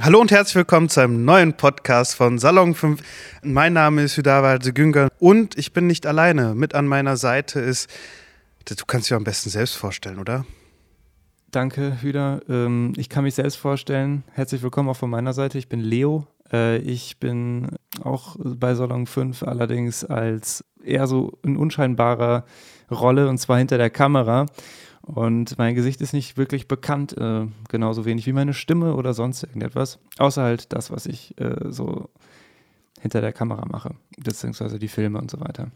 Hallo und herzlich willkommen zu einem neuen Podcast von Salon 5. Mein Name ist Hüdawa Günger und ich bin nicht alleine. Mit an meiner Seite ist, du kannst dich am besten selbst vorstellen, oder? Danke, Hüda. Ähm, ich kann mich selbst vorstellen. Herzlich willkommen auch von meiner Seite. Ich bin Leo. Äh, ich bin auch bei Salon 5 allerdings als eher so in unscheinbarer Rolle und zwar hinter der Kamera. Und mein Gesicht ist nicht wirklich bekannt, äh, genauso wenig wie meine Stimme oder sonst irgendetwas. Außer halt das, was ich äh, so hinter der Kamera mache, beziehungsweise die Filme und so weiter.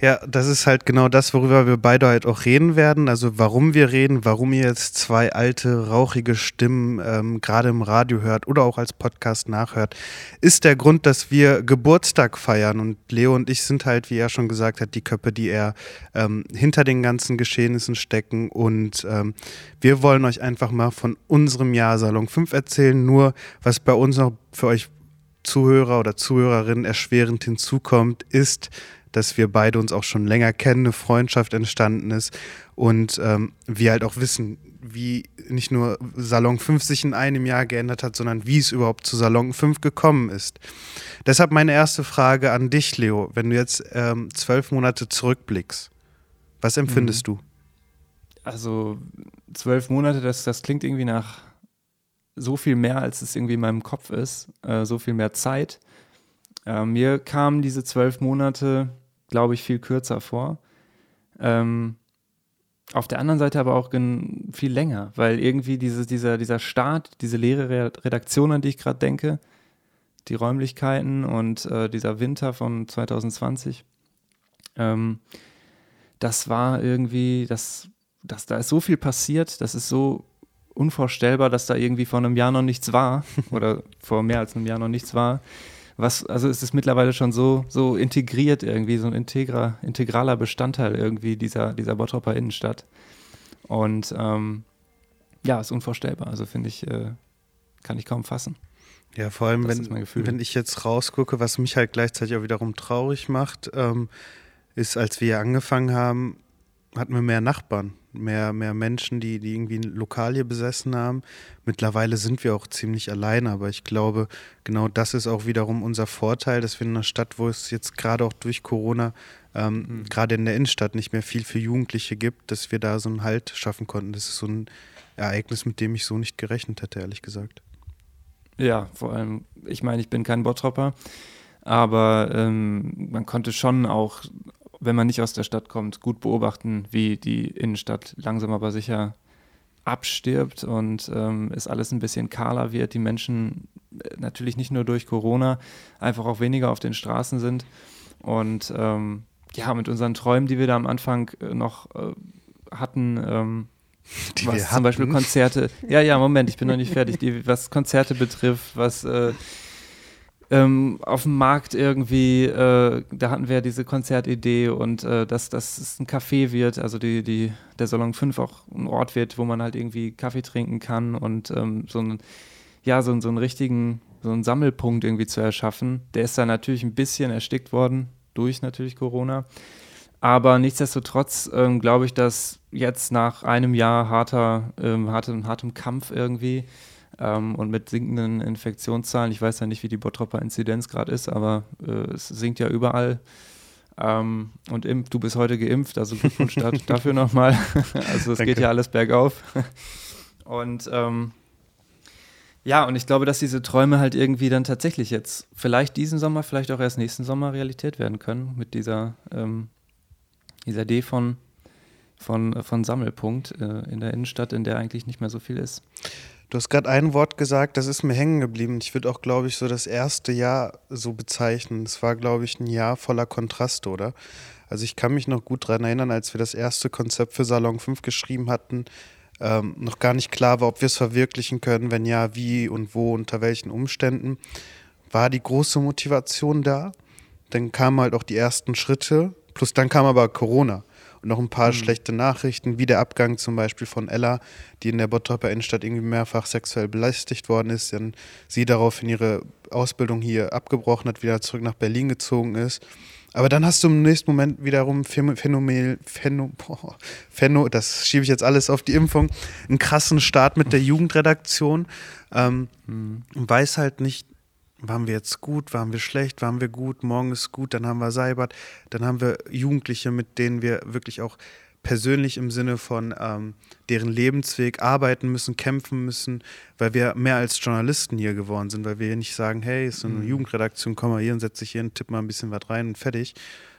Ja, das ist halt genau das, worüber wir beide halt auch reden werden. Also warum wir reden, warum ihr jetzt zwei alte, rauchige Stimmen ähm, gerade im Radio hört oder auch als Podcast nachhört, ist der Grund, dass wir Geburtstag feiern. Und Leo und ich sind halt, wie er schon gesagt hat, die Köpfe, die eher ähm, hinter den ganzen Geschehnissen stecken. Und ähm, wir wollen euch einfach mal von unserem Jahr Salon 5 erzählen. Nur was bei uns noch für euch Zuhörer oder Zuhörerinnen erschwerend hinzukommt, ist, dass wir beide uns auch schon länger kennen, eine Freundschaft entstanden ist und ähm, wir halt auch wissen, wie nicht nur Salon 5 sich in einem Jahr geändert hat, sondern wie es überhaupt zu Salon 5 gekommen ist. Deshalb meine erste Frage an dich, Leo. Wenn du jetzt ähm, zwölf Monate zurückblickst, was empfindest mhm. du? Also zwölf Monate, das, das klingt irgendwie nach so viel mehr, als es irgendwie in meinem Kopf ist, äh, so viel mehr Zeit. Äh, mir kamen diese zwölf Monate glaube ich, viel kürzer vor. Ähm, auf der anderen Seite aber auch viel länger, weil irgendwie diese, dieser, dieser Start, diese leere Redaktion, an die ich gerade denke, die Räumlichkeiten und äh, dieser Winter von 2020, ähm, das war irgendwie, das, das, da ist so viel passiert, das ist so unvorstellbar, dass da irgendwie vor einem Jahr noch nichts war oder vor mehr als einem Jahr noch nichts war was, also ist es mittlerweile schon so, so integriert irgendwie, so ein integra, integraler Bestandteil irgendwie dieser, dieser Bottropper Innenstadt. Und ähm, ja, ist unvorstellbar. Also finde ich, äh, kann ich kaum fassen. Ja, vor allem, wenn, wenn ich jetzt rausgucke, was mich halt gleichzeitig auch wiederum traurig macht, ähm, ist, als wir angefangen haben, hatten wir mehr Nachbarn mehr, mehr Menschen, die, die irgendwie ein Lokal hier besessen haben. Mittlerweile sind wir auch ziemlich alleine, aber ich glaube, genau das ist auch wiederum unser Vorteil, dass wir in einer Stadt, wo es jetzt gerade auch durch Corona, ähm, mhm. gerade in der Innenstadt nicht mehr viel für Jugendliche gibt, dass wir da so einen Halt schaffen konnten. Das ist so ein Ereignis, mit dem ich so nicht gerechnet hätte, ehrlich gesagt. Ja, vor allem, ich meine, ich bin kein Bottropper, aber ähm, man konnte schon auch wenn man nicht aus der Stadt kommt, gut beobachten, wie die Innenstadt langsam aber sicher abstirbt und ähm, es alles ein bisschen kahler wird. Die Menschen äh, natürlich nicht nur durch Corona einfach auch weniger auf den Straßen sind. Und ähm, ja, mit unseren Träumen, die wir da am Anfang äh, noch äh, hatten, ähm, die was zum Beispiel Konzerte, ja, ja, Moment, ich bin noch nicht fertig, die, was Konzerte betrifft, was äh, ähm, auf dem Markt irgendwie, äh, da hatten wir ja diese Konzertidee und äh, dass, dass es ein Café wird, also die, die, der Salon 5 auch ein Ort wird, wo man halt irgendwie Kaffee trinken kann und ähm, so einen, ja, so, so einen richtigen, so einen Sammelpunkt irgendwie zu erschaffen. Der ist dann natürlich ein bisschen erstickt worden durch natürlich Corona. Aber nichtsdestotrotz ähm, glaube ich, dass jetzt nach einem Jahr harter, ähm, hartem, hartem Kampf irgendwie ähm, und mit sinkenden Infektionszahlen, ich weiß ja nicht, wie die Bottropper Inzidenz gerade ist, aber äh, es sinkt ja überall. Ähm, und impf, du bist heute geimpft, also Glückwunsch dafür nochmal. also es geht ja alles bergauf. und ähm, ja, und ich glaube, dass diese Träume halt irgendwie dann tatsächlich jetzt vielleicht diesen Sommer, vielleicht auch erst nächsten Sommer Realität werden können mit dieser, ähm, dieser Idee von, von, von Sammelpunkt äh, in der Innenstadt, in der eigentlich nicht mehr so viel ist. Du hast gerade ein Wort gesagt, das ist mir hängen geblieben. Ich würde auch, glaube ich, so das erste Jahr so bezeichnen. Es war, glaube ich, ein Jahr voller Kontraste, oder? Also ich kann mich noch gut daran erinnern, als wir das erste Konzept für Salon 5 geschrieben hatten, ähm, noch gar nicht klar war, ob wir es verwirklichen können, wenn ja, wie und wo, unter welchen Umständen. War die große Motivation da? Dann kamen halt auch die ersten Schritte, plus dann kam aber Corona noch ein paar mhm. schlechte Nachrichten, wie der Abgang zum Beispiel von Ella, die in der Bottroper Innenstadt irgendwie mehrfach sexuell belästigt worden ist, dann sie daraufhin ihre Ausbildung hier abgebrochen hat, wieder zurück nach Berlin gezogen ist. Aber dann hast du im nächsten Moment wiederum Phänomen, Phäno, Phäno, das schiebe ich jetzt alles auf die Impfung, einen krassen Start mit der Jugendredaktion. Ähm, mhm. Weiß halt nicht, waren wir jetzt gut, waren wir schlecht, waren wir gut, morgen ist gut, dann haben wir Seibert, dann haben wir Jugendliche, mit denen wir wirklich auch persönlich im Sinne von ähm, deren Lebensweg arbeiten müssen, kämpfen müssen, weil wir mehr als Journalisten hier geworden sind, weil wir hier nicht sagen, hey, ist so eine mhm. Jugendredaktion, komm mal hier und setz dich hier und tipp mal ein bisschen was rein und fertig,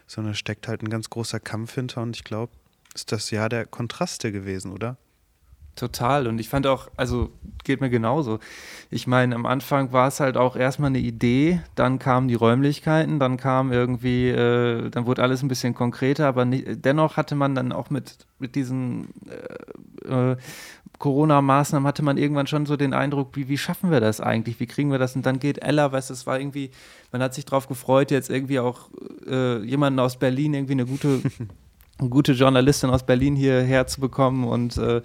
sondern steckt halt ein ganz großer Kampf hinter und ich glaube, ist das Jahr der Kontraste gewesen, oder? Total. Und ich fand auch, also geht mir genauso. Ich meine, am Anfang war es halt auch erstmal eine Idee, dann kamen die Räumlichkeiten, dann kam irgendwie, äh, dann wurde alles ein bisschen konkreter, aber nicht, dennoch hatte man dann auch mit, mit diesen äh, äh, Corona-Maßnahmen hatte man irgendwann schon so den Eindruck, wie, wie schaffen wir das eigentlich? Wie kriegen wir das? Und dann geht Ella, weißt du, es war irgendwie, man hat sich darauf gefreut, jetzt irgendwie auch äh, jemanden aus Berlin, irgendwie eine gute, eine gute Journalistin aus Berlin hierher zu bekommen und äh,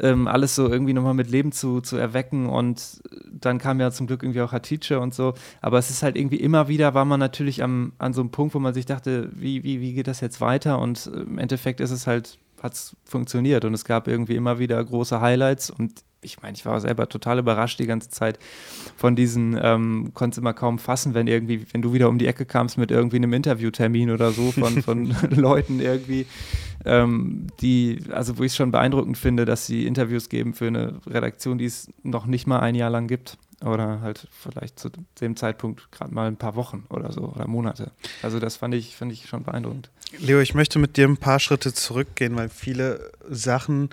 ähm, alles so irgendwie nochmal mit Leben zu, zu erwecken. Und dann kam ja zum Glück irgendwie auch Hatice und so. Aber es ist halt irgendwie immer wieder, war man natürlich am, an so einem Punkt, wo man sich dachte, wie, wie, wie geht das jetzt weiter? Und im Endeffekt ist es halt, hat es funktioniert. Und es gab irgendwie immer wieder große Highlights. Und ich meine, ich war selber total überrascht die ganze Zeit von diesen, ähm, konnte es immer kaum fassen, wenn irgendwie, wenn du wieder um die Ecke kamst mit irgendwie einem Interviewtermin oder so von, von Leuten irgendwie, ähm, die, also wo ich es schon beeindruckend finde, dass sie Interviews geben für eine Redaktion, die es noch nicht mal ein Jahr lang gibt. Oder halt vielleicht zu dem Zeitpunkt gerade mal ein paar Wochen oder so oder Monate. Also das fand ich, fand ich schon beeindruckend. Leo, ich möchte mit dir ein paar Schritte zurückgehen, weil viele Sachen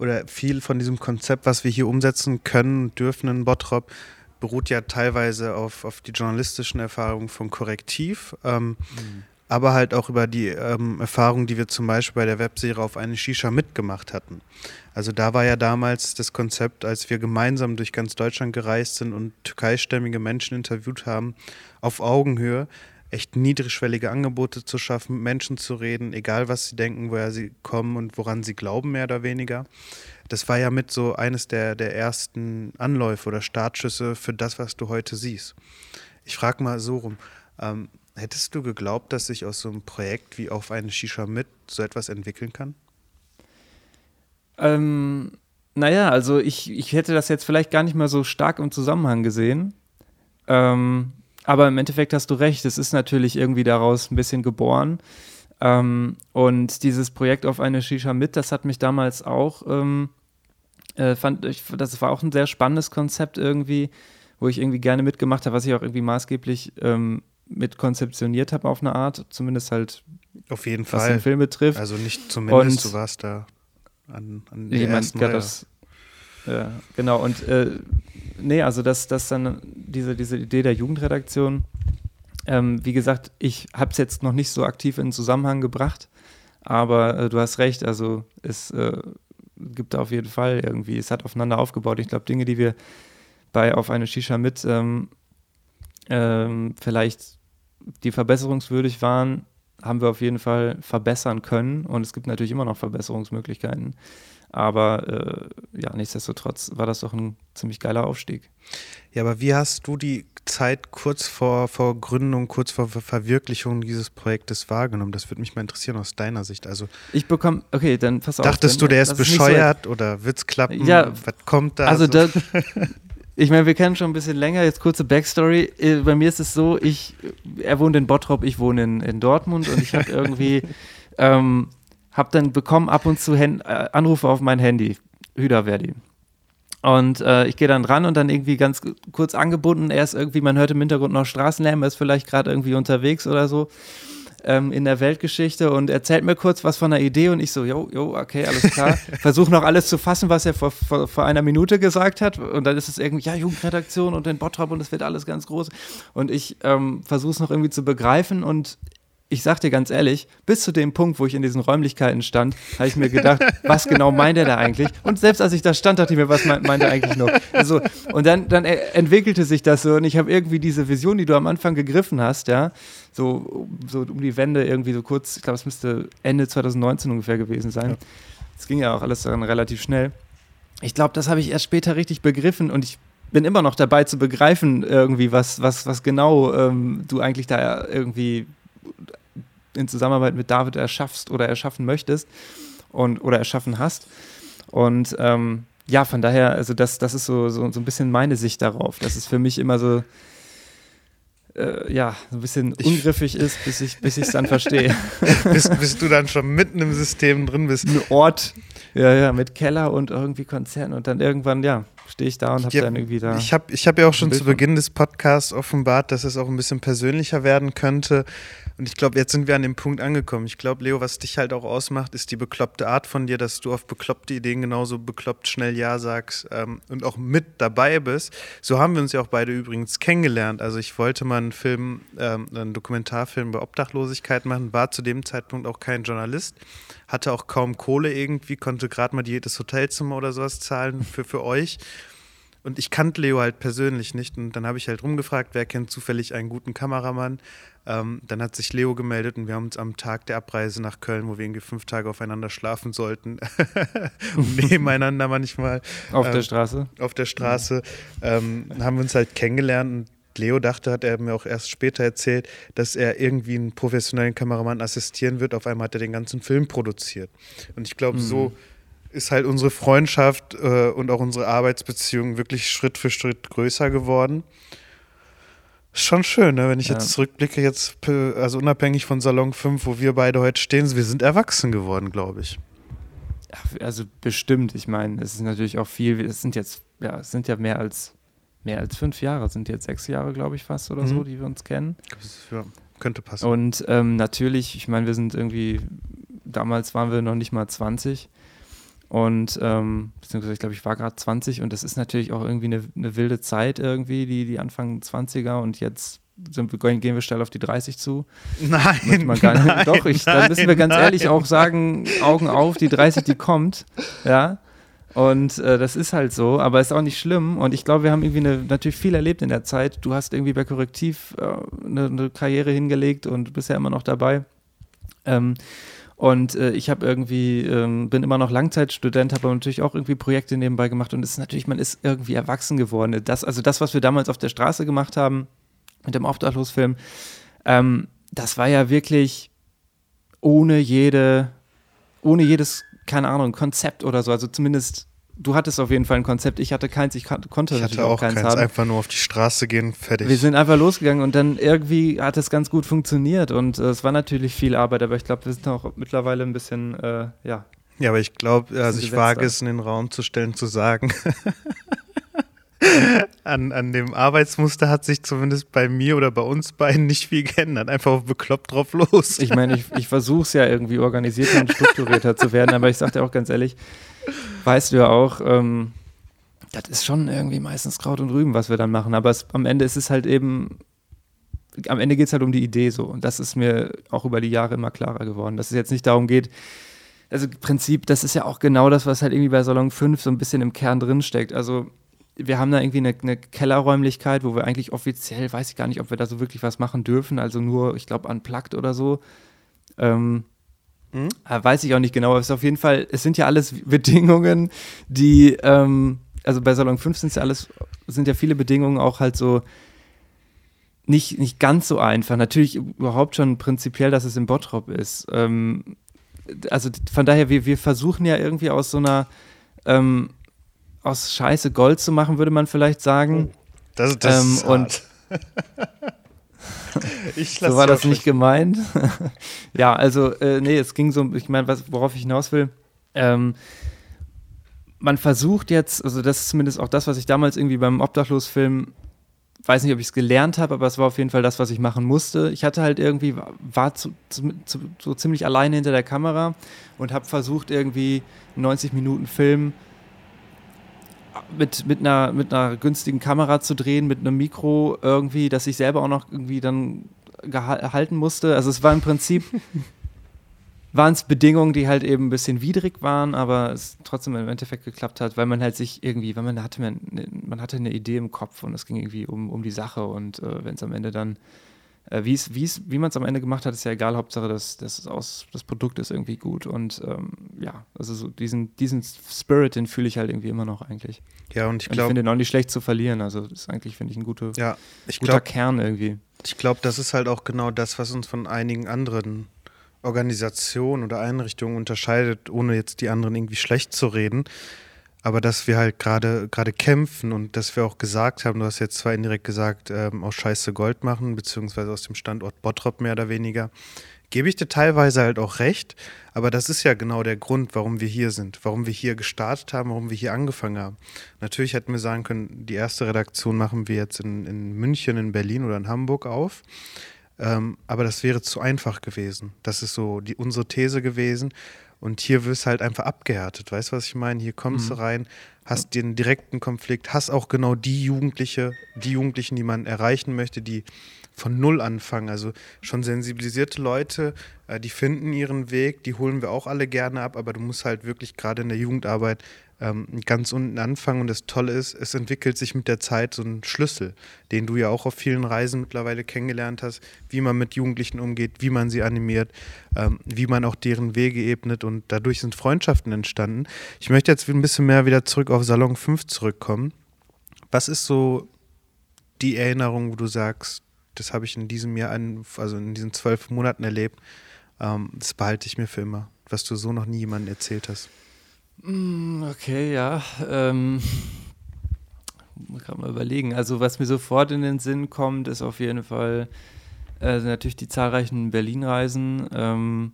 oder viel von diesem Konzept, was wir hier umsetzen können, dürfen in Bottrop, beruht ja teilweise auf, auf die journalistischen Erfahrungen von Korrektiv, ähm, mhm. aber halt auch über die ähm, Erfahrungen, die wir zum Beispiel bei der Webserie auf eine Shisha mitgemacht hatten. Also da war ja damals das Konzept, als wir gemeinsam durch ganz Deutschland gereist sind und türkeistämmige Menschen interviewt haben, auf Augenhöhe, echt niedrigschwellige Angebote zu schaffen, Menschen zu reden, egal was sie denken, woher sie kommen und woran sie glauben, mehr oder weniger. Das war ja mit so eines der, der ersten Anläufe oder Startschüsse für das, was du heute siehst. Ich frage mal so rum, ähm, hättest du geglaubt, dass sich aus so einem Projekt wie auf eine Shisha mit so etwas entwickeln kann? Ähm, naja, also ich, ich hätte das jetzt vielleicht gar nicht mal so stark im Zusammenhang gesehen. Ähm, aber im Endeffekt hast du recht, es ist natürlich irgendwie daraus ein bisschen geboren. Ähm, und dieses Projekt auf eine Shisha mit, das hat mich damals auch, ähm, äh, fand ich, das war auch ein sehr spannendes Konzept irgendwie, wo ich irgendwie gerne mitgemacht habe, was ich auch irgendwie maßgeblich ähm, mit konzeptioniert habe auf eine Art, zumindest halt auf jeden was Fall. den Film betrifft. Also nicht zumindest, und, du warst da an, an der ersten Reihe. Das, ja, genau. Und äh, nee, also das, das dann diese, diese Idee der Jugendredaktion. Ähm, wie gesagt, ich habe es jetzt noch nicht so aktiv in Zusammenhang gebracht, aber äh, du hast recht, also es äh, gibt auf jeden Fall irgendwie, es hat aufeinander aufgebaut. Ich glaube, Dinge, die wir bei Auf eine Shisha mit ähm, ähm, vielleicht die verbesserungswürdig waren, haben wir auf jeden Fall verbessern können und es gibt natürlich immer noch Verbesserungsmöglichkeiten. Aber äh, ja, nichtsdestotrotz war das doch ein ziemlich geiler Aufstieg. Ja, aber wie hast du die Zeit kurz vor, vor Gründung, kurz vor Verwirklichung dieses Projektes wahrgenommen? Das würde mich mal interessieren aus deiner Sicht. Also ich bekomme, okay, dann pass auf. Dachtest du, der ist bescheuert so, oder wird's klappen? Ja, was kommt da? Also so? da, ich meine, wir kennen schon ein bisschen länger. Jetzt kurze Backstory. Äh, bei mir ist es so, ich, er wohnt in Bottrop, ich wohne in, in Dortmund und ich habe irgendwie ähm, habe dann bekommen ab und zu Hen äh, Anrufe auf mein Handy. Hüda Verdi. Und äh, ich gehe dann ran und dann irgendwie ganz kurz angebunden. Er ist irgendwie, man hört im Hintergrund noch Straßenlärm, er ist vielleicht gerade irgendwie unterwegs oder so ähm, in der Weltgeschichte und erzählt mir kurz was von der Idee und ich so, jo, jo, okay, alles klar. Versuche noch alles zu fassen, was er vor, vor, vor, einer Minute gesagt hat. Und dann ist es irgendwie, ja, Jugendredaktion und den Bottrop und es wird alles ganz groß. Und ich ähm, versuche es noch irgendwie zu begreifen und ich sag dir ganz ehrlich, bis zu dem Punkt, wo ich in diesen Räumlichkeiten stand, habe ich mir gedacht, was genau meint er da eigentlich? Und selbst als ich da stand, dachte ich mir, was meint, meint er eigentlich noch? Also, und dann, dann entwickelte sich das so und ich habe irgendwie diese Vision, die du am Anfang gegriffen hast, ja, so, so um die Wende irgendwie so kurz, ich glaube, es müsste Ende 2019 ungefähr gewesen sein. Es ja. ging ja auch alles dann relativ schnell. Ich glaube, das habe ich erst später richtig begriffen und ich bin immer noch dabei zu begreifen, irgendwie, was, was, was genau ähm, du eigentlich da irgendwie in Zusammenarbeit mit David erschaffst oder erschaffen möchtest und oder erschaffen hast. Und ähm, ja, von daher, also das, das ist so, so, so ein bisschen meine Sicht darauf. Das ist für mich immer so, äh, ja, so ein bisschen ungriffig ich, ist, bis ich es bis dann verstehe. bis, bis du dann schon mitten im System drin bist. Ein Ort, ja, ja, mit Keller und irgendwie Konzerten und dann irgendwann, ja, stehe ich da und habe dann irgendwie da. Ich habe ich hab ja auch schon zu Beginn des Podcasts offenbart, dass es auch ein bisschen persönlicher werden könnte. Und ich glaube, jetzt sind wir an dem Punkt angekommen. Ich glaube, Leo, was dich halt auch ausmacht, ist die bekloppte Art von dir, dass du auf bekloppte Ideen genauso bekloppt schnell Ja sagst ähm, und auch mit dabei bist. So haben wir uns ja auch beide übrigens kennengelernt. Also ich wollte mal einen Film, ähm, einen Dokumentarfilm bei Obdachlosigkeit machen, war zu dem Zeitpunkt auch kein Journalist, hatte auch kaum Kohle irgendwie, konnte gerade mal jedes Hotelzimmer oder sowas zahlen für, für euch. Und ich kannte Leo halt persönlich nicht. Und dann habe ich halt rumgefragt, wer kennt zufällig einen guten Kameramann. Ähm, dann hat sich Leo gemeldet und wir haben uns am Tag der Abreise nach Köln, wo wir irgendwie fünf Tage aufeinander schlafen sollten, nebeneinander manchmal. Auf ähm, der Straße? Auf der Straße. Ähm, haben wir uns halt kennengelernt und Leo dachte, hat er mir auch erst später erzählt, dass er irgendwie einen professionellen Kameramann assistieren wird. Auf einmal hat er den ganzen Film produziert. Und ich glaube, mhm. so ist halt unsere Freundschaft äh, und auch unsere Arbeitsbeziehung wirklich Schritt für Schritt größer geworden. Schon schön, ne? wenn ich ja. jetzt zurückblicke, jetzt, also unabhängig von Salon 5, wo wir beide heute stehen, wir sind erwachsen geworden, glaube ich. Also bestimmt, ich meine, es ist natürlich auch viel, es sind jetzt, ja, es sind ja mehr als mehr als fünf Jahre, es sind jetzt sechs Jahre, glaube ich, fast oder mhm. so, die wir uns kennen. Ja, könnte passen. Und ähm, natürlich, ich meine, wir sind irgendwie, damals waren wir noch nicht mal 20 und ähm, beziehungsweise ich glaube, ich war gerade 20 und das ist natürlich auch irgendwie eine, eine, wilde Zeit irgendwie, die, die Anfang 20er und jetzt sind wir, gehen wir schnell auf die 30 zu. Nein. Man gar nicht, nein doch, ich, nein, dann müssen wir ganz nein. ehrlich auch sagen, Augen auf, die 30, die kommt. Ja. Und äh, das ist halt so, aber ist auch nicht schlimm. Und ich glaube, wir haben irgendwie eine, natürlich viel erlebt in der Zeit. Du hast irgendwie bei Korrektiv äh, eine, eine, Karriere hingelegt und bist ja immer noch dabei. Ähm, und äh, ich habe irgendwie, ähm, bin immer noch Langzeitstudent, habe aber natürlich auch irgendwie Projekte nebenbei gemacht und es ist natürlich, man ist irgendwie erwachsen geworden. Das, also das, was wir damals auf der Straße gemacht haben, mit dem Obdachlosfilm, ähm, das war ja wirklich ohne jede, ohne jedes, keine Ahnung, Konzept oder so. Also zumindest du hattest auf jeden Fall ein Konzept, ich hatte keins, ich konnte ich hatte auch keins, keins haben. einfach nur auf die Straße gehen, fertig. Wir sind einfach losgegangen und dann irgendwie hat es ganz gut funktioniert und äh, es war natürlich viel Arbeit, aber ich glaube, wir sind auch mittlerweile ein bisschen, äh, ja. Ja, aber ich glaube, also ich wage es in den Raum zu stellen, zu sagen. an, an dem Arbeitsmuster hat sich zumindest bei mir oder bei uns beiden nicht viel geändert. Einfach bekloppt drauf los. Ich meine, ich, ich versuche es ja irgendwie organisierter und strukturierter zu werden, aber ich sage dir auch ganz ehrlich, weißt du ja auch, ähm, das ist schon irgendwie meistens Kraut und Rüben, was wir dann machen. Aber es, am Ende ist es halt eben, am Ende geht es halt um die Idee so. Und das ist mir auch über die Jahre immer klarer geworden, dass es jetzt nicht darum geht, also im Prinzip, das ist ja auch genau das, was halt irgendwie bei Salon 5 so ein bisschen im Kern drin steckt. Also wir haben da irgendwie eine, eine, Kellerräumlichkeit, wo wir eigentlich offiziell, weiß ich gar nicht, ob wir da so wirklich was machen dürfen, also nur, ich glaube, unplugged oder so. Ähm, hm? Äh, weiß ich auch nicht genau, aber es ist auf jeden Fall, es sind ja alles Bedingungen, die, ähm, also bei Salon 5 sind ja alles, sind ja viele Bedingungen auch halt so nicht, nicht ganz so einfach. Natürlich überhaupt schon prinzipiell, dass es im Bottrop ist. Ähm, also von daher, wir, wir versuchen ja irgendwie aus so einer, ähm, aus Scheiße Gold zu machen, würde man vielleicht sagen. Das, das ähm, ist und so war das nicht gemeint. ja, also, äh, nee, es ging so, ich meine, worauf ich hinaus will. Ähm, man versucht jetzt, also das ist zumindest auch das, was ich damals irgendwie beim Obdachlosfilm, weiß nicht, ob ich es gelernt habe, aber es war auf jeden Fall das, was ich machen musste. Ich hatte halt irgendwie, war zu, zu, zu, so ziemlich alleine hinter der Kamera und habe versucht, irgendwie 90 Minuten Film mit, mit, einer, mit einer günstigen Kamera zu drehen, mit einem Mikro irgendwie, das ich selber auch noch irgendwie dann halten musste. Also es war im Prinzip, waren es Bedingungen, die halt eben ein bisschen widrig waren, aber es trotzdem im Endeffekt geklappt hat, weil man halt sich irgendwie, weil man hatte, man, man hatte eine Idee im Kopf und es ging irgendwie um, um die Sache und äh, wenn es am Ende dann äh, wie's, wie's, wie man es am Ende gemacht hat, ist ja egal. Hauptsache, das, das, aus, das Produkt ist irgendwie gut. Und ähm, ja, also so diesen, diesen Spirit, den fühle ich halt irgendwie immer noch eigentlich. Ja, und ich glaube. Ich finde den auch nicht schlecht zu verlieren. Also, das ist eigentlich, finde ich, ein gute, ja, ich guter glaub, Kern irgendwie. Ich glaube, das ist halt auch genau das, was uns von einigen anderen Organisation oder Einrichtung unterscheidet, ohne jetzt die anderen irgendwie schlecht zu reden. Aber dass wir halt gerade gerade kämpfen und dass wir auch gesagt haben, du hast jetzt zwar indirekt gesagt, ähm, aus Scheiße Gold machen, beziehungsweise aus dem Standort Bottrop mehr oder weniger, gebe ich dir teilweise halt auch recht. Aber das ist ja genau der Grund, warum wir hier sind, warum wir hier gestartet haben, warum wir hier angefangen haben. Natürlich hätten wir sagen können, die erste Redaktion machen wir jetzt in, in München, in Berlin oder in Hamburg auf. Ähm, aber das wäre zu einfach gewesen. Das ist so die, unsere These gewesen. Und hier wirst halt einfach abgehärtet. Weißt du, was ich meine? Hier kommst mhm. du rein, hast den direkten Konflikt, hast auch genau die Jugendliche, die Jugendlichen, die man erreichen möchte, die von Null anfangen. Also schon sensibilisierte Leute, äh, die finden ihren Weg, die holen wir auch alle gerne ab, aber du musst halt wirklich gerade in der Jugendarbeit ähm, ganz unten anfangen. Und das Tolle ist, es entwickelt sich mit der Zeit so ein Schlüssel, den du ja auch auf vielen Reisen mittlerweile kennengelernt hast, wie man mit Jugendlichen umgeht, wie man sie animiert, ähm, wie man auch deren Wege ebnet und dadurch sind Freundschaften entstanden. Ich möchte jetzt ein bisschen mehr wieder zurück auf Salon 5 zurückkommen. Was ist so die Erinnerung, wo du sagst, das habe ich in diesem Jahr, also in diesen zwölf Monaten erlebt. Ähm, das behalte ich mir für immer, was du so noch nie jemandem erzählt hast. Mm, okay, ja. Ähm, man kann mal überlegen. Also was mir sofort in den Sinn kommt, ist auf jeden Fall äh, natürlich die zahlreichen Berlin-Reisen, ähm,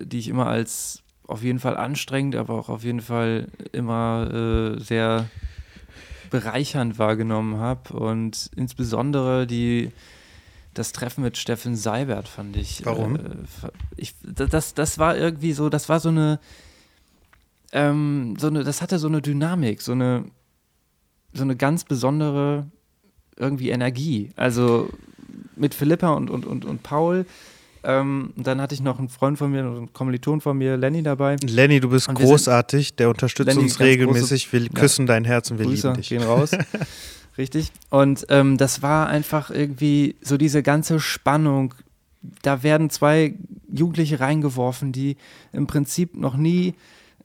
die ich immer als auf jeden Fall anstrengend, aber auch auf jeden Fall immer äh, sehr bereichernd wahrgenommen habe. Und insbesondere die, das Treffen mit Steffen Seibert fand ich. Warum? Äh, ich, das, das war irgendwie so, das war so eine, ähm, so eine, das hatte so eine Dynamik, so eine, so eine ganz besondere irgendwie Energie. Also mit Philippa und, und, und, und Paul ähm, dann hatte ich noch einen Freund von mir, einen Kommiliton von mir, Lenny, dabei. Lenny, du bist großartig, der unterstützt Lenny, uns regelmäßig. Wir küssen ja, dein Herz und wir Grüße, lieben dich. gehen raus. Richtig. Und ähm, das war einfach irgendwie so diese ganze Spannung. Da werden zwei Jugendliche reingeworfen, die im Prinzip noch nie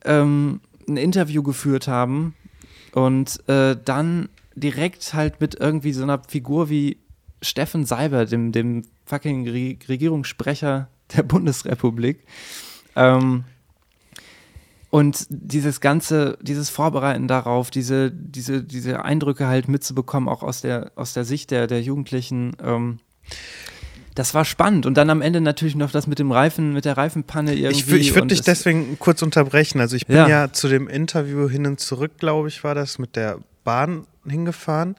ähm, ein Interview geführt haben und äh, dann direkt halt mit irgendwie so einer Figur wie Steffen Seiber, dem, dem fucking Re Regierungssprecher der Bundesrepublik. Ähm, und dieses ganze, dieses Vorbereiten darauf, diese, diese, diese Eindrücke halt mitzubekommen, auch aus der, aus der Sicht der, der Jugendlichen, ähm, das war spannend. Und dann am Ende natürlich noch das mit dem Reifen, mit der Reifenpanne irgendwie. Ich, ich würde dich deswegen kurz unterbrechen. Also ich bin ja. ja zu dem Interview hin und zurück, glaube ich, war das, mit der Bahn hingefahren.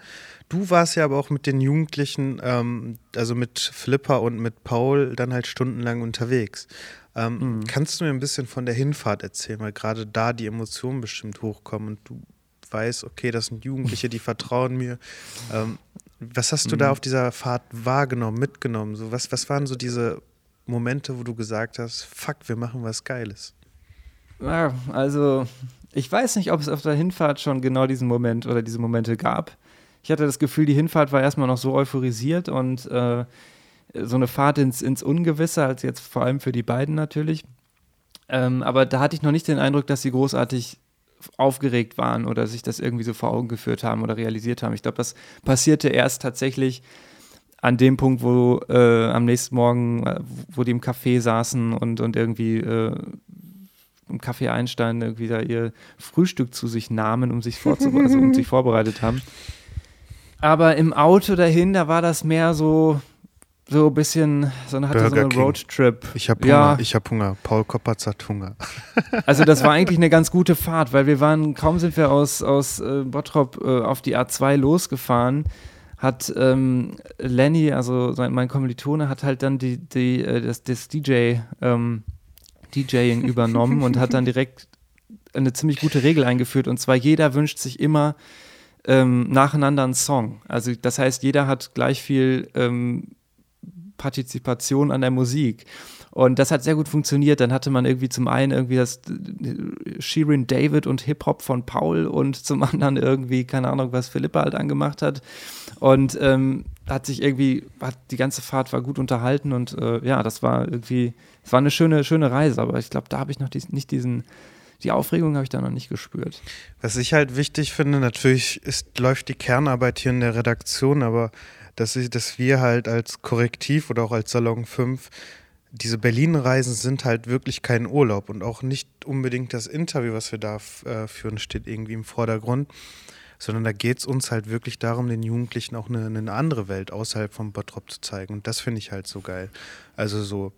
Du warst ja aber auch mit den Jugendlichen, ähm, also mit Flipper und mit Paul, dann halt stundenlang unterwegs. Ähm, mhm. Kannst du mir ein bisschen von der Hinfahrt erzählen, weil gerade da die Emotionen bestimmt hochkommen und du weißt, okay, das sind Jugendliche, die vertrauen mir. Ähm, was hast du mhm. da auf dieser Fahrt wahrgenommen, mitgenommen? So, was, was waren so diese Momente, wo du gesagt hast, fuck, wir machen was Geiles? Ja, also ich weiß nicht, ob es auf der Hinfahrt schon genau diesen Moment oder diese Momente gab. Ich hatte das Gefühl, die Hinfahrt war erstmal noch so euphorisiert und äh, so eine Fahrt ins, ins Ungewisse, als jetzt vor allem für die beiden natürlich. Ähm, aber da hatte ich noch nicht den Eindruck, dass sie großartig aufgeregt waren oder sich das irgendwie so vor Augen geführt haben oder realisiert haben. Ich glaube, das passierte erst tatsächlich an dem Punkt, wo äh, am nächsten Morgen, äh, wo die im Café saßen und, und irgendwie äh, im Café Einstein irgendwie da ihr Frühstück zu sich nahmen, um sich, also, um sich vorbereitet haben. Aber im Auto dahin, da war das mehr so, so ein bisschen, so eine, hatte so einen Roadtrip. Ich habe Hunger, ja. ich habe Hunger. Paul Koppertz hat Hunger. Also das war eigentlich eine ganz gute Fahrt, weil wir waren, kaum sind wir aus, aus äh, Bottrop äh, auf die A2 losgefahren, hat ähm, Lenny, also sein, mein Kommilitone, hat halt dann die, die, äh, das, das DJ, ähm, DJing übernommen und hat dann direkt eine ziemlich gute Regel eingeführt. Und zwar jeder wünscht sich immer ähm, nacheinander einen Song. Also das heißt, jeder hat gleich viel ähm, Partizipation an der Musik. Und das hat sehr gut funktioniert. Dann hatte man irgendwie zum einen irgendwie das Shirin David und Hip-Hop von Paul und zum anderen irgendwie, keine Ahnung, was Philippa halt angemacht hat. Und ähm, hat sich irgendwie, hat die ganze Fahrt war gut unterhalten und äh, ja, das war irgendwie, es war eine schöne, schöne Reise, aber ich glaube, da habe ich noch dies, nicht diesen die Aufregung habe ich da noch nicht gespürt. Was ich halt wichtig finde, natürlich ist, läuft die Kernarbeit hier in der Redaktion, aber dass, ich, dass wir halt als Korrektiv oder auch als Salon 5 diese Berlin-Reisen sind halt wirklich kein Urlaub und auch nicht unbedingt das Interview, was wir da äh, führen, steht irgendwie im Vordergrund, sondern da geht es uns halt wirklich darum, den Jugendlichen auch eine, eine andere Welt außerhalb von Bottrop zu zeigen. Und das finde ich halt so geil. Also so,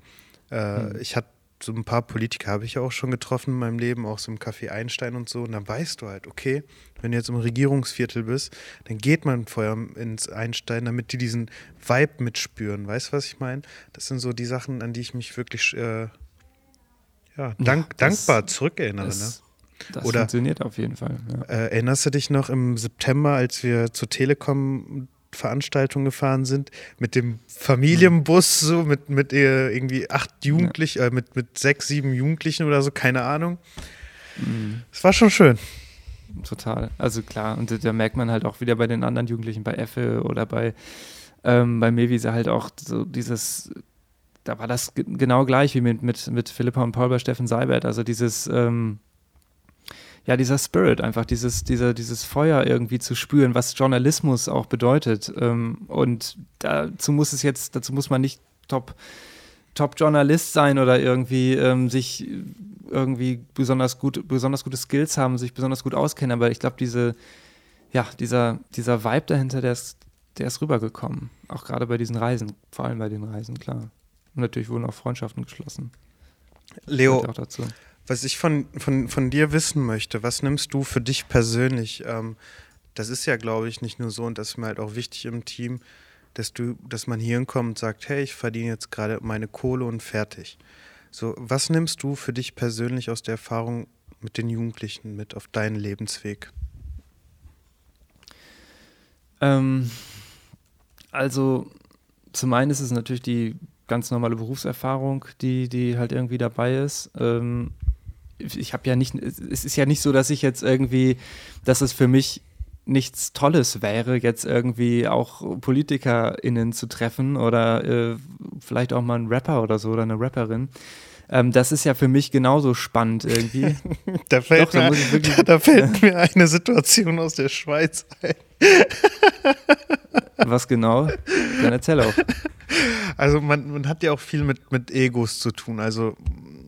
äh, mhm. ich hatte so ein paar Politiker habe ich auch schon getroffen in meinem Leben, auch so im Café Einstein und so. Und dann weißt du halt, okay, wenn du jetzt im Regierungsviertel bist, dann geht man vorher ins Einstein, damit die diesen Vibe mitspüren. Weißt du, was ich meine? Das sind so die Sachen, an die ich mich wirklich äh, ja, dank, ja, das, dankbar zurückerinnere. Das, ne? das Oder, funktioniert auf jeden Fall. Ja. Äh, erinnerst du dich noch im September, als wir zur Telekom Veranstaltung gefahren sind, mit dem Familienbus, so mit, mit irgendwie acht Jugendlichen, ja. äh, mit, mit sechs, sieben Jugendlichen oder so, keine Ahnung. Mhm. Es mhm. war schon schön. Total. Also klar, und da merkt man halt auch wieder bei den anderen Jugendlichen, bei Effe oder bei, ähm, bei Mewise halt auch so dieses, da war das genau gleich wie mit, mit, mit Philippa und Paul bei Steffen Seibert. Also dieses, ähm, ja, dieser Spirit, einfach dieses, dieser, dieses Feuer irgendwie zu spüren, was Journalismus auch bedeutet. Ähm, und dazu muss es jetzt, dazu muss man nicht top, top Journalist sein oder irgendwie ähm, sich irgendwie besonders gut, besonders gute Skills haben, sich besonders gut auskennen. Aber ich glaube, diese, ja, dieser, dieser Vibe dahinter, der ist, der ist rübergekommen. Auch gerade bei diesen Reisen, vor allem bei den Reisen, klar. Und natürlich wurden auch Freundschaften geschlossen. Leo, auch dazu. Was ich von, von, von dir wissen möchte, was nimmst du für dich persönlich? Ähm, das ist ja, glaube ich, nicht nur so und das ist mir halt auch wichtig im Team, dass du, dass man hier hinkommt und sagt, hey, ich verdiene jetzt gerade meine Kohle und fertig. So, was nimmst du für dich persönlich aus der Erfahrung mit den Jugendlichen mit auf deinen Lebensweg? Ähm, also zum einen ist es natürlich die ganz normale Berufserfahrung, die, die halt irgendwie dabei ist. Ähm, ich habe ja nicht, es ist ja nicht so, dass ich jetzt irgendwie, dass es für mich nichts Tolles wäre, jetzt irgendwie auch PolitikerInnen zu treffen oder äh, vielleicht auch mal einen Rapper oder so oder eine Rapperin. Ähm, das ist ja für mich genauso spannend irgendwie. da fällt, Doch, mir, da, da fällt mir eine Situation aus der Schweiz ein. Was genau? Dann erzähl auch. Also man, man hat ja auch viel mit, mit Egos zu tun. Also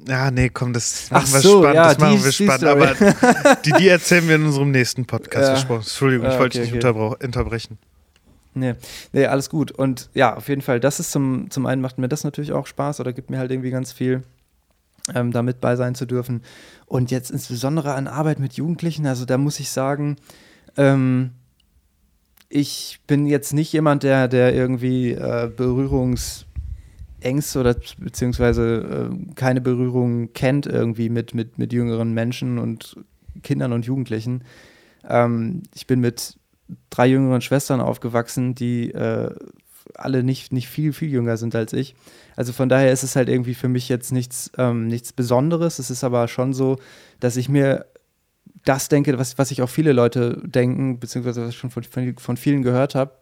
ja, nee, komm, das machen Ach wir so, spannend. Ja, das die, machen wir spannend. Aber die, die erzählen wir in unserem nächsten Podcast. Ja. Entschuldigung, ich ah, wollte dich okay. nicht unterbrechen. Nee, nee, alles gut. Und ja, auf jeden Fall, das ist zum, zum einen macht mir das natürlich auch Spaß oder gibt mir halt irgendwie ganz viel, ähm, damit bei sein zu dürfen. Und jetzt insbesondere an Arbeit mit Jugendlichen, also da muss ich sagen, ähm, ich bin jetzt nicht jemand, der, der irgendwie äh, Berührungs- Ängste oder beziehungsweise äh, keine Berührung kennt irgendwie mit, mit, mit jüngeren Menschen und Kindern und Jugendlichen. Ähm, ich bin mit drei jüngeren Schwestern aufgewachsen, die äh, alle nicht, nicht viel, viel jünger sind als ich. Also von daher ist es halt irgendwie für mich jetzt nichts, ähm, nichts Besonderes. Es ist aber schon so, dass ich mir das denke, was, was sich auch viele Leute denken, beziehungsweise was ich schon von, von, von vielen gehört habe,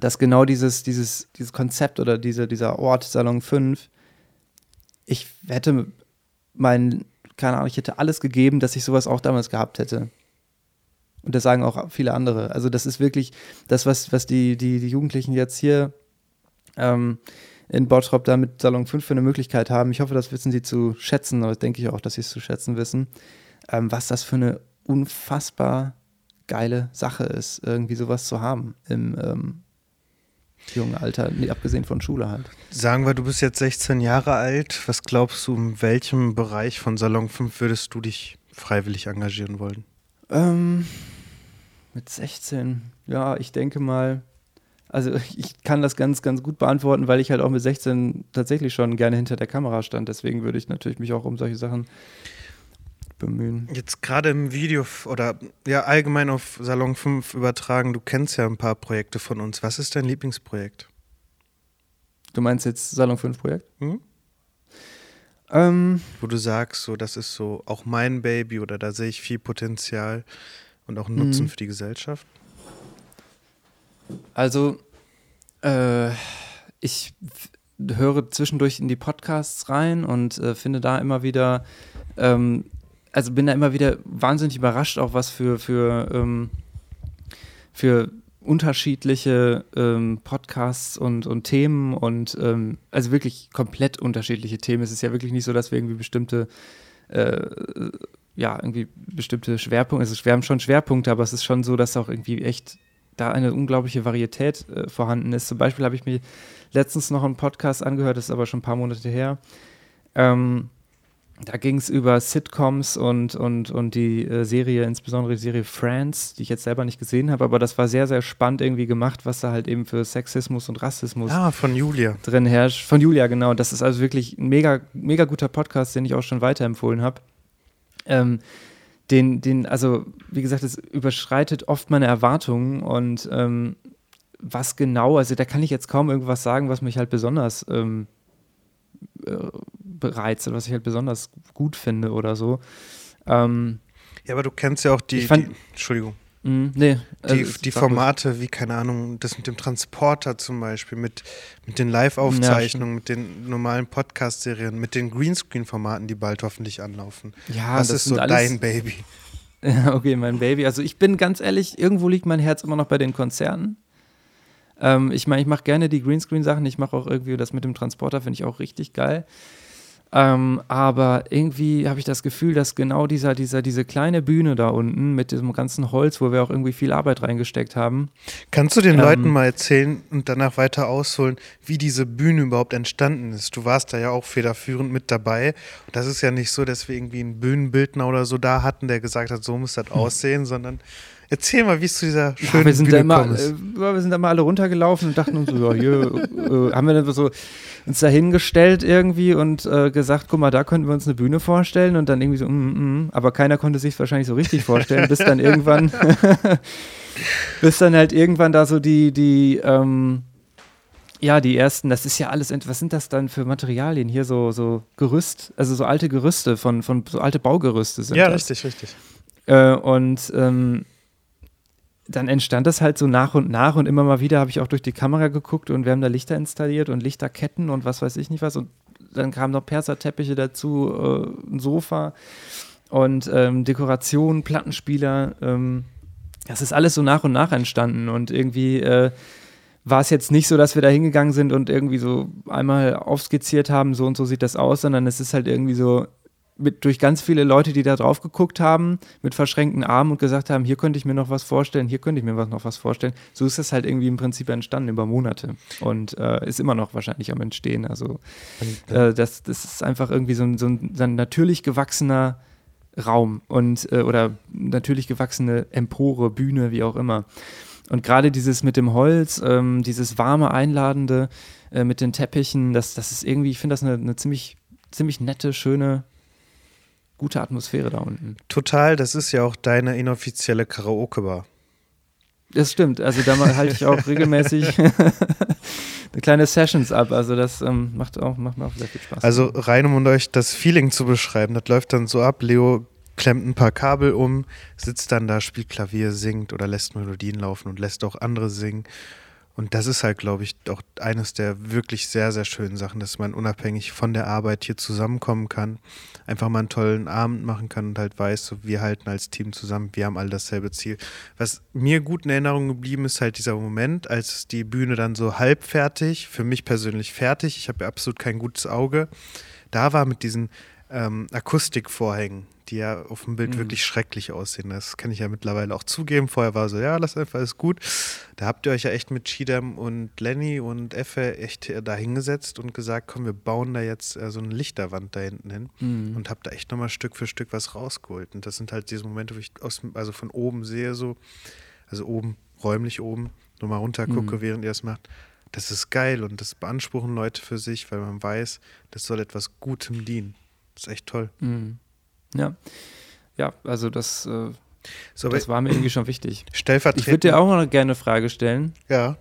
dass genau dieses, dieses, dieses Konzept oder diese, dieser Ort, Salon 5, ich hätte mein, keine Ahnung, ich hätte alles gegeben, dass ich sowas auch damals gehabt hätte. Und das sagen auch viele andere. Also das ist wirklich das, was, was die, die, die Jugendlichen jetzt hier ähm, in Bottrop da mit Salon 5 für eine Möglichkeit haben. Ich hoffe, das wissen sie zu schätzen, aber denke ich auch, dass sie es zu schätzen wissen. Ähm, was das für eine unfassbar geile Sache ist, irgendwie sowas zu haben im, ähm, jungen Alter, nee, abgesehen von Schule halt. Sagen wir, du bist jetzt 16 Jahre alt. Was glaubst du, in welchem Bereich von Salon 5 würdest du dich freiwillig engagieren wollen? Ähm, mit 16, ja, ich denke mal, also ich kann das ganz, ganz gut beantworten, weil ich halt auch mit 16 tatsächlich schon gerne hinter der Kamera stand. Deswegen würde ich natürlich mich auch um solche Sachen bemühen. Jetzt gerade im Video oder ja allgemein auf Salon 5 übertragen, du kennst ja ein paar Projekte von uns. Was ist dein Lieblingsprojekt? Du meinst jetzt Salon 5 Projekt? Hm? Ähm, Wo du sagst, so das ist so auch mein Baby oder da sehe ich viel Potenzial und auch einen Nutzen mhm. für die Gesellschaft. Also äh, ich höre zwischendurch in die Podcasts rein und äh, finde da immer wieder ähm, also bin da immer wieder wahnsinnig überrascht, auch was für, für, ähm, für unterschiedliche ähm, Podcasts und, und Themen und ähm, also wirklich komplett unterschiedliche Themen. Es ist ja wirklich nicht so, dass wir irgendwie bestimmte äh, ja, irgendwie bestimmte Schwerpunkte, also wir haben schon Schwerpunkte, aber es ist schon so, dass auch irgendwie echt da eine unglaubliche Varietät äh, vorhanden ist. Zum Beispiel habe ich mir letztens noch einen Podcast angehört, das ist aber schon ein paar Monate her. Ähm, da ging es über Sitcoms und, und, und die äh, Serie, insbesondere die Serie Friends, die ich jetzt selber nicht gesehen habe, aber das war sehr, sehr spannend irgendwie gemacht, was da halt eben für Sexismus und Rassismus ah, von Julia. drin herrscht. Von Julia, genau. Das ist also wirklich ein mega, mega guter Podcast, den ich auch schon weiterempfohlen habe. Ähm, den, den, also wie gesagt, es überschreitet oft meine Erwartungen und ähm, was genau, also da kann ich jetzt kaum irgendwas sagen, was mich halt besonders ähm, bereizt oder was ich halt besonders gut finde oder so. Ähm, ja, aber du kennst ja auch die, fand, die Entschuldigung. Mh, nee, die, also die Formate, wie, keine Ahnung, das mit dem Transporter zum Beispiel, mit, mit den Live-Aufzeichnungen, ja, mit den normalen Podcast-Serien, mit den Greenscreen-Formaten, die bald hoffentlich anlaufen. Ja, Was ist so dein Baby? Ja, okay, mein Baby. Also ich bin ganz ehrlich, irgendwo liegt mein Herz immer noch bei den Konzernen. Ähm, ich meine, ich mache gerne die Greenscreen-Sachen. Ich mache auch irgendwie das mit dem Transporter, finde ich auch richtig geil. Ähm, aber irgendwie habe ich das Gefühl, dass genau dieser, dieser, diese kleine Bühne da unten mit diesem ganzen Holz, wo wir auch irgendwie viel Arbeit reingesteckt haben. Kannst du den ähm, Leuten mal erzählen und danach weiter ausholen, wie diese Bühne überhaupt entstanden ist? Du warst da ja auch federführend mit dabei. Und das ist ja nicht so, dass wir irgendwie einen Bühnenbildner oder so da hatten, der gesagt hat, so muss das aussehen, sondern Erzähl mal, wie es zu dieser schönen ja, wir sind Bühne da immer, äh, Wir sind da mal alle runtergelaufen und dachten uns so, ja, hier äh, haben wir dann so uns da hingestellt irgendwie und äh, gesagt, guck mal, da könnten wir uns eine Bühne vorstellen und dann irgendwie so, mm, mm, aber keiner konnte sich wahrscheinlich so richtig vorstellen, bis dann irgendwann, bis dann halt irgendwann da so die, die, ähm, ja, die ersten, das ist ja alles, was sind das dann für Materialien? Hier so, so Gerüst, also so alte Gerüste von, von so alte Baugerüste sind. Ja, das. richtig, richtig. Äh, und ähm, dann entstand das halt so nach und nach und immer mal wieder habe ich auch durch die Kamera geguckt und wir haben da Lichter installiert und Lichterketten und was weiß ich nicht was und dann kamen noch Perserteppiche dazu, äh, ein Sofa und ähm, Dekoration, Plattenspieler. Ähm, das ist alles so nach und nach entstanden und irgendwie äh, war es jetzt nicht so, dass wir da hingegangen sind und irgendwie so einmal aufskizziert haben, so und so sieht das aus, sondern es ist halt irgendwie so mit, durch ganz viele Leute, die da drauf geguckt haben, mit verschränkten Armen und gesagt haben, hier könnte ich mir noch was vorstellen, hier könnte ich mir was noch was vorstellen. So ist es halt irgendwie im Prinzip entstanden über Monate und äh, ist immer noch wahrscheinlich am Entstehen. Also äh, das, das ist einfach irgendwie so ein, so ein, so ein natürlich gewachsener Raum und äh, oder natürlich gewachsene Empore, Bühne, wie auch immer. Und gerade dieses mit dem Holz, ähm, dieses warme, einladende äh, mit den Teppichen, das, das ist irgendwie, ich finde das eine, eine ziemlich, ziemlich nette, schöne gute Atmosphäre da unten. Total, das ist ja auch deine inoffizielle Karaoke-Bar. Das stimmt, also da halte ich auch regelmäßig kleine Sessions ab. Also das ähm, macht, auch, macht mir auch sehr viel Spaß. Also rein um euch das Feeling zu beschreiben, das läuft dann so ab, Leo klemmt ein paar Kabel um, sitzt dann da, spielt Klavier, singt oder lässt Melodien laufen und lässt auch andere singen. Und das ist halt, glaube ich, auch eines der wirklich sehr, sehr schönen Sachen, dass man unabhängig von der Arbeit hier zusammenkommen kann, einfach mal einen tollen Abend machen kann und halt weiß, so, wir halten als Team zusammen, wir haben alle dasselbe Ziel. Was mir gut in Erinnerung geblieben ist, halt dieser Moment, als die Bühne dann so halb fertig, für mich persönlich fertig, ich habe ja absolut kein gutes Auge, da war mit diesen ähm, Akustikvorhängen, die ja auf dem Bild mhm. wirklich schrecklich aussehen. Das kann ich ja mittlerweile auch zugeben. Vorher war so, ja, lass einfach, ist gut. Da habt ihr euch ja echt mit Chidam und Lenny und Effe echt da hingesetzt und gesagt, komm, wir bauen da jetzt äh, so eine Lichterwand da hinten hin mhm. und habt da echt nochmal Stück für Stück was rausgeholt. Und das sind halt diese Momente, wo ich aus, also von oben sehe, so, also oben, räumlich oben, nochmal runter gucke, mhm. während ihr das macht. Das ist geil und das beanspruchen Leute für sich, weil man weiß, das soll etwas Gutem dienen. Das ist echt toll. Mhm. Ja. Ja, also das, äh, so, das war mir irgendwie schon wichtig. Stellvertretend. Ich würde dir auch noch gerne eine Frage stellen. Ja.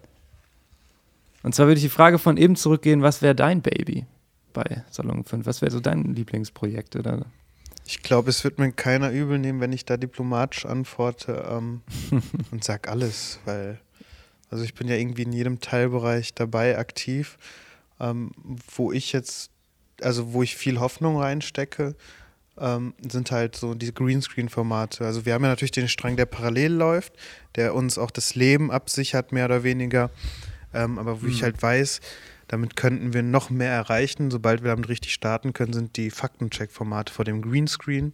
Und zwar würde ich die Frage von eben zurückgehen, was wäre dein Baby bei Salon 5? Was wäre so dein Lieblingsprojekt? Oder? Ich glaube, es wird mir keiner übel nehmen, wenn ich da diplomatisch antworte ähm, und sag alles, weil also ich bin ja irgendwie in jedem Teilbereich dabei aktiv, ähm, wo ich jetzt, also wo ich viel Hoffnung reinstecke ähm, sind halt so diese Greenscreen-Formate. Also wir haben ja natürlich den Strang, der parallel läuft, der uns auch das Leben absichert, mehr oder weniger. Ähm, aber wo mhm. ich halt weiß, damit könnten wir noch mehr erreichen. Sobald wir damit richtig starten können, sind die Faktencheck-Formate vor dem Greenscreen.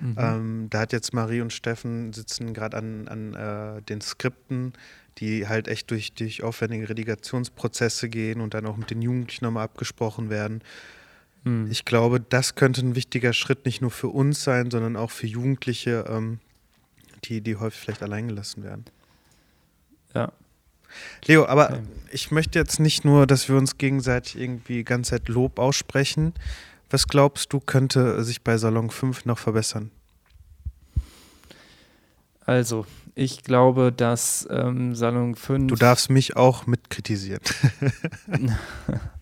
Mhm. Ähm, da hat jetzt Marie und Steffen sitzen gerade an, an äh, den Skripten, die halt echt durch, durch aufwendige Redigationsprozesse gehen und dann auch mit den Jugendlichen nochmal abgesprochen werden. Mhm. Ich glaube, das könnte ein wichtiger Schritt nicht nur für uns sein, sondern auch für Jugendliche, ähm, die, die häufig vielleicht alleingelassen werden. Ja, Leo, aber okay. ich möchte jetzt nicht nur, dass wir uns gegenseitig irgendwie ganz Zeit Lob aussprechen. Was glaubst du, könnte sich bei Salon 5 noch verbessern? Also, ich glaube, dass ähm, Salon 5. Du darfst mich auch mit kritisieren.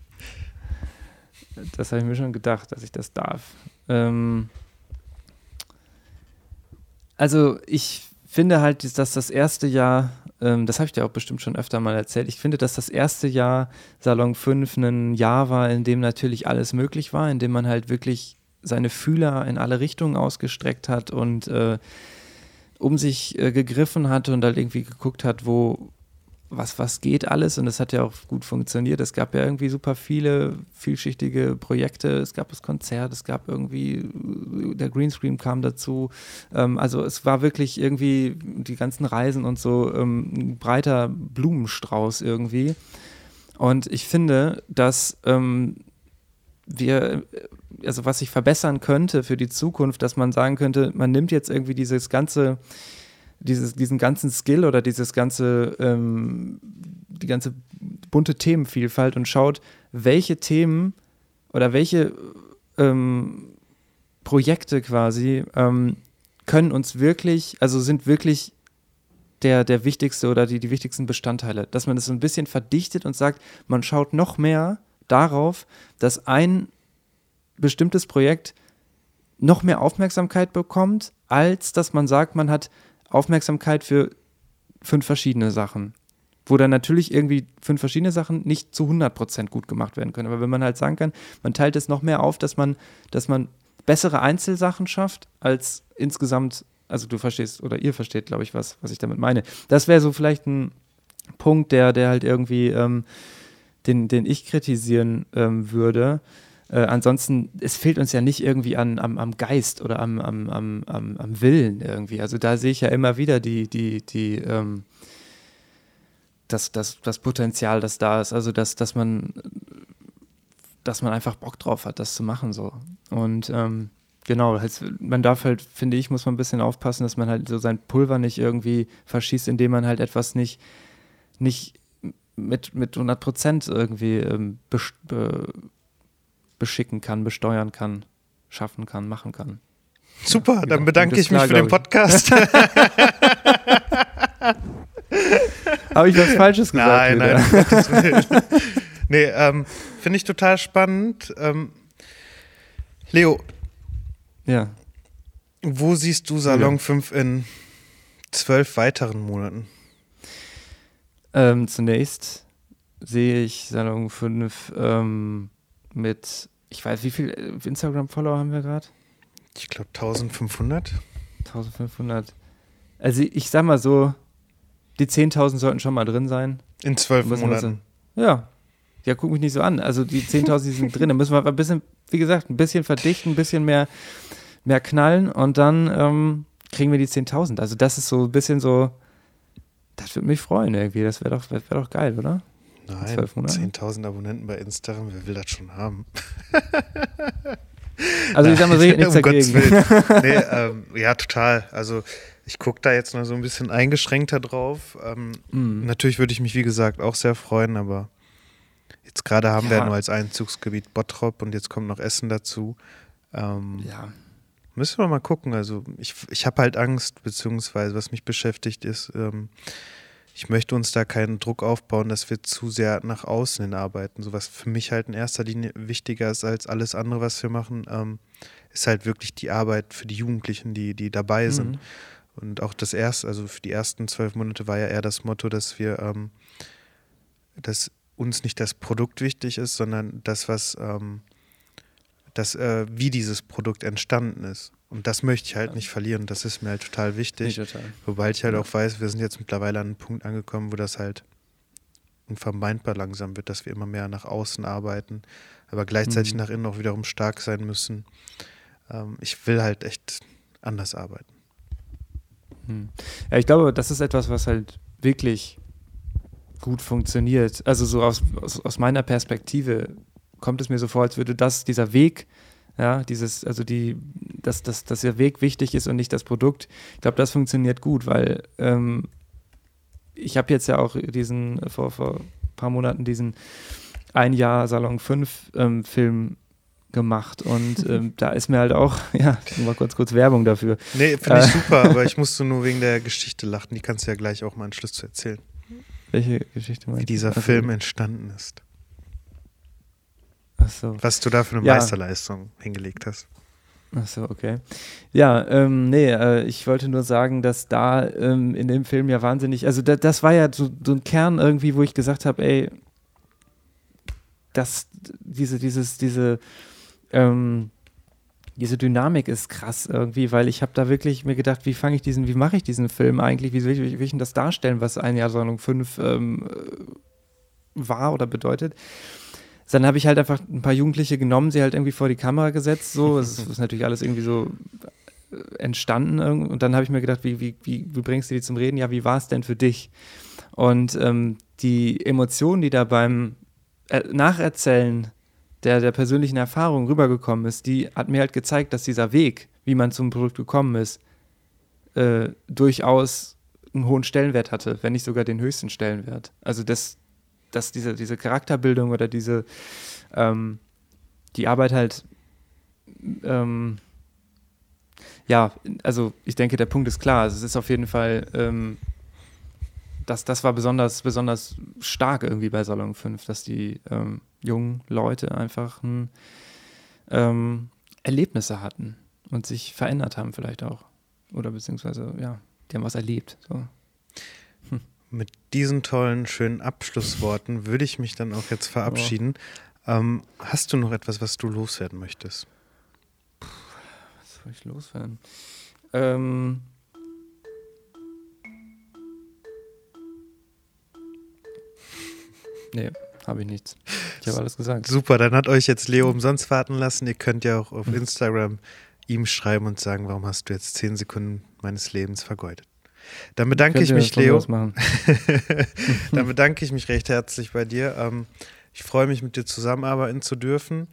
das habe ich mir schon gedacht, dass ich das darf. Ähm, also, ich finde halt, dass das erste Jahr ähm, das habe ich dir auch bestimmt schon öfter mal erzählt, ich finde, dass das erste Jahr Salon 5 ein Jahr war, in dem natürlich alles möglich war, in dem man halt wirklich seine Fühler in alle Richtungen ausgestreckt hat und äh, um sich äh, gegriffen hat und halt irgendwie geguckt hat, wo, was, was geht alles und das hat ja auch gut funktioniert. Es gab ja irgendwie super viele vielschichtige Projekte. Es gab das Konzert, es gab irgendwie, der Greenscreen kam dazu. Ähm, also es war wirklich irgendwie die ganzen Reisen und so ähm, ein breiter Blumenstrauß irgendwie. Und ich finde, dass ähm, wir, also was sich verbessern könnte für die Zukunft, dass man sagen könnte, man nimmt jetzt irgendwie dieses ganze dieses, diesen ganzen Skill oder dieses ganze, ähm, die ganze bunte Themenvielfalt und schaut, welche Themen oder welche ähm, Projekte quasi ähm, können uns wirklich, also sind wirklich der, der wichtigste oder die, die wichtigsten Bestandteile. Dass man das so ein bisschen verdichtet und sagt, man schaut noch mehr darauf, dass ein bestimmtes Projekt noch mehr Aufmerksamkeit bekommt, als dass man sagt, man hat Aufmerksamkeit für fünf verschiedene Sachen. Wo dann natürlich irgendwie fünf verschiedene Sachen nicht zu 100% gut gemacht werden können. Aber wenn man halt sagen kann, man teilt es noch mehr auf, dass man, dass man bessere Einzelsachen schafft, als insgesamt, also du verstehst oder ihr versteht, glaube ich, was, was ich damit meine. Das wäre so vielleicht ein Punkt, der, der halt irgendwie, ähm, den, den ich kritisieren ähm, würde. Äh, ansonsten, es fehlt uns ja nicht irgendwie an, am, am Geist oder am, am, am, am, Willen irgendwie. Also da sehe ich ja immer wieder die, die, die, ähm, das, das, das Potenzial, das da ist. Also dass, dass man, dass man einfach Bock drauf hat, das zu machen so. Und ähm, genau, man darf halt, finde ich, muss man ein bisschen aufpassen, dass man halt so sein Pulver nicht irgendwie verschießt, indem man halt etwas nicht, nicht mit, mit 100 Prozent irgendwie ähm, beschicken kann, besteuern kann, schaffen kann, machen kann. Super, ja, dann bedanke ich mich klar, für den Podcast. Habe ich was Falsches gesagt? Nein, nein. nee, ähm, finde ich total spannend. Ähm, Leo. Ja. Wo siehst du Salon ja. 5 in zwölf weiteren Monaten? Ähm, zunächst sehe ich Salon 5 ähm, mit, ich weiß, wie viel äh, Instagram-Follower haben wir gerade? Ich glaube 1500. 1500. Also ich sag mal so, die 10.000 sollten schon mal drin sein. In zwölf Monaten. ja. Ja, guck mich nicht so an. Also die 10.000 sind drin. Da müssen wir ein bisschen, wie gesagt, ein bisschen verdichten, ein bisschen mehr, mehr knallen und dann ähm, kriegen wir die 10.000. Also das ist so ein bisschen so, das würde mich freuen irgendwie. Das wäre doch, wär doch geil, oder? Nein, 10.000 Abonnenten bei Instagram, wer will das schon haben? also ich sag mal, sehe nichts um dagegen. Nee, ähm, ja, total. Also ich gucke da jetzt noch so ein bisschen eingeschränkter drauf. Ähm, mm. Natürlich würde ich mich, wie gesagt, auch sehr freuen, aber jetzt gerade haben ja. wir ja nur als Einzugsgebiet Bottrop und jetzt kommt noch Essen dazu. Ähm, ja. Müssen wir mal gucken. Also ich, ich habe halt Angst, beziehungsweise was mich beschäftigt ist, ähm, ich möchte uns da keinen Druck aufbauen, dass wir zu sehr nach außen hin arbeiten. So was für mich halt in erster Linie wichtiger ist als alles andere, was wir machen, ähm, ist halt wirklich die Arbeit für die Jugendlichen, die, die dabei sind. Mhm. Und auch das erste, also für die ersten zwölf Monate war ja eher das Motto, dass wir, ähm, dass uns nicht das Produkt wichtig ist, sondern das, was ähm, dass, äh, wie dieses Produkt entstanden ist. Und das möchte ich halt nicht verlieren. Das ist mir halt total wichtig. Total. Wobei ich halt auch weiß, wir sind jetzt mittlerweile an einem Punkt angekommen, wo das halt unvermeidbar langsam wird, dass wir immer mehr nach außen arbeiten, aber gleichzeitig mhm. nach innen auch wiederum stark sein müssen. Ähm, ich will halt echt anders arbeiten. Hm. Ja, ich glaube, das ist etwas, was halt wirklich gut funktioniert. Also so aus, aus, aus meiner Perspektive kommt es mir so vor, als würde das, dieser Weg, ja, dieses, also die, dass, dass, dass der Weg wichtig ist und nicht das Produkt. Ich glaube, das funktioniert gut, weil ähm, ich habe jetzt ja auch diesen, vor, vor ein paar Monaten diesen ein Jahr Salon 5 ähm, Film gemacht und ähm, da ist mir halt auch, ja, mal kurz kurz Werbung dafür. Nee, finde ich äh, super, aber ich musste nur wegen der Geschichte lachen. Die kannst du ja gleich auch mal einen Schluss zu erzählen. Welche Geschichte meinst Wie dieser also, Film entstanden ist. So. Was du da für eine ja. Meisterleistung hingelegt hast. Ach so, okay. Ja, ähm, nee, äh, ich wollte nur sagen, dass da ähm, in dem Film ja wahnsinnig, also da, das war ja so, so ein Kern irgendwie, wo ich gesagt habe, ey, dass diese, dieses, diese, ähm, diese Dynamik ist krass irgendwie, weil ich habe da wirklich mir gedacht, wie fange ich diesen, wie mache ich diesen Film eigentlich, wie will ich, will ich denn das darstellen, was ein Jahr Sendung 5 ähm, war oder bedeutet. Dann habe ich halt einfach ein paar Jugendliche genommen, sie halt irgendwie vor die Kamera gesetzt, so, es ist, natürlich alles irgendwie so äh, entstanden und dann habe ich mir gedacht, wie, wie, wie, wie bringst du die zum Reden? Ja, wie war es denn für dich? Und ähm, die Emotionen, die da beim äh, Nacherzählen der, der persönlichen Erfahrung rübergekommen ist, die hat mir halt gezeigt, dass dieser Weg, wie man zum Produkt gekommen ist, äh, durchaus einen hohen Stellenwert hatte, wenn nicht sogar den höchsten Stellenwert. Also dass, dass diese, diese Charakterbildung oder diese ähm, die Arbeit halt ähm, ja, also ich denke, der Punkt ist klar. Also es ist auf jeden Fall ähm, das, das war besonders, besonders stark irgendwie bei Salon 5, dass die ähm, jungen Leute einfach ein, ähm, Erlebnisse hatten und sich verändert haben vielleicht auch. Oder beziehungsweise, ja, die haben was erlebt. So. Mit diesen tollen, schönen Abschlussworten würde ich mich dann auch jetzt verabschieden. Oh. Ähm, hast du noch etwas, was du loswerden möchtest? Puh, was soll ich loswerden? Ähm, Nee, habe ich nichts. Ich habe alles gesagt. Super, dann hat euch jetzt Leo umsonst warten lassen. Ihr könnt ja auch auf. Instagram ihm schreiben und sagen, warum hast du jetzt zehn Sekunden meines Lebens vergeudet. Dann bedanke ich mich, Leo. dann bedanke ich mich recht herzlich bei dir. Ähm, ich freue mich, mit dir zusammenarbeiten zu dürfen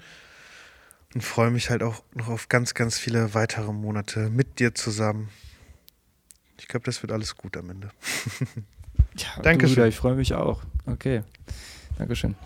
und freue mich halt auch noch auf ganz, ganz viele weitere Monate mit dir zusammen. Ich glaube, das wird alles gut am Ende. ja, Dankeschön. ich freue mich auch. Okay. Dankeschön.